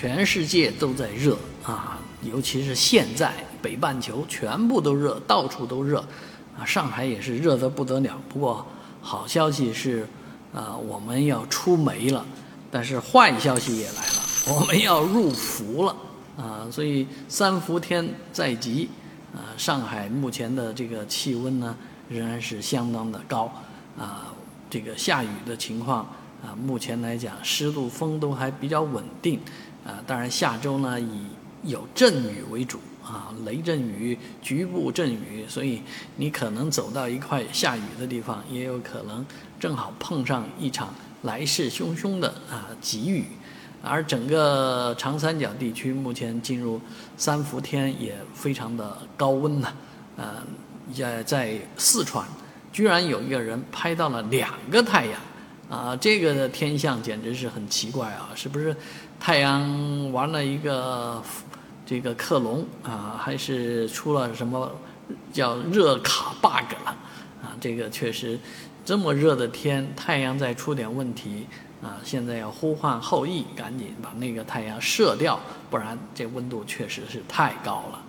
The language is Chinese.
全世界都在热啊，尤其是现在北半球全部都热，到处都热，啊，上海也是热得不得了。不过好消息是，啊，我们要出梅了，但是坏消息也来了，我们要入伏了啊。所以三伏天在即，啊，上海目前的这个气温呢仍然是相当的高，啊，这个下雨的情况啊，目前来讲湿度风都还比较稳定。啊，当然下周呢以有阵雨为主啊，雷阵雨、局部阵雨，所以你可能走到一块下雨的地方，也有可能正好碰上一场来势汹汹的啊急雨。而整个长三角地区目前进入三伏天，也非常的高温呐。呃，在在四川，居然有一个人拍到了两个太阳。啊，这个的天象简直是很奇怪啊！是不是太阳玩了一个这个克隆啊？还是出了什么叫热卡 bug 了？啊，这个确实这么热的天，太阳再出点问题啊！现在要呼唤后羿，赶紧把那个太阳射掉，不然这温度确实是太高了。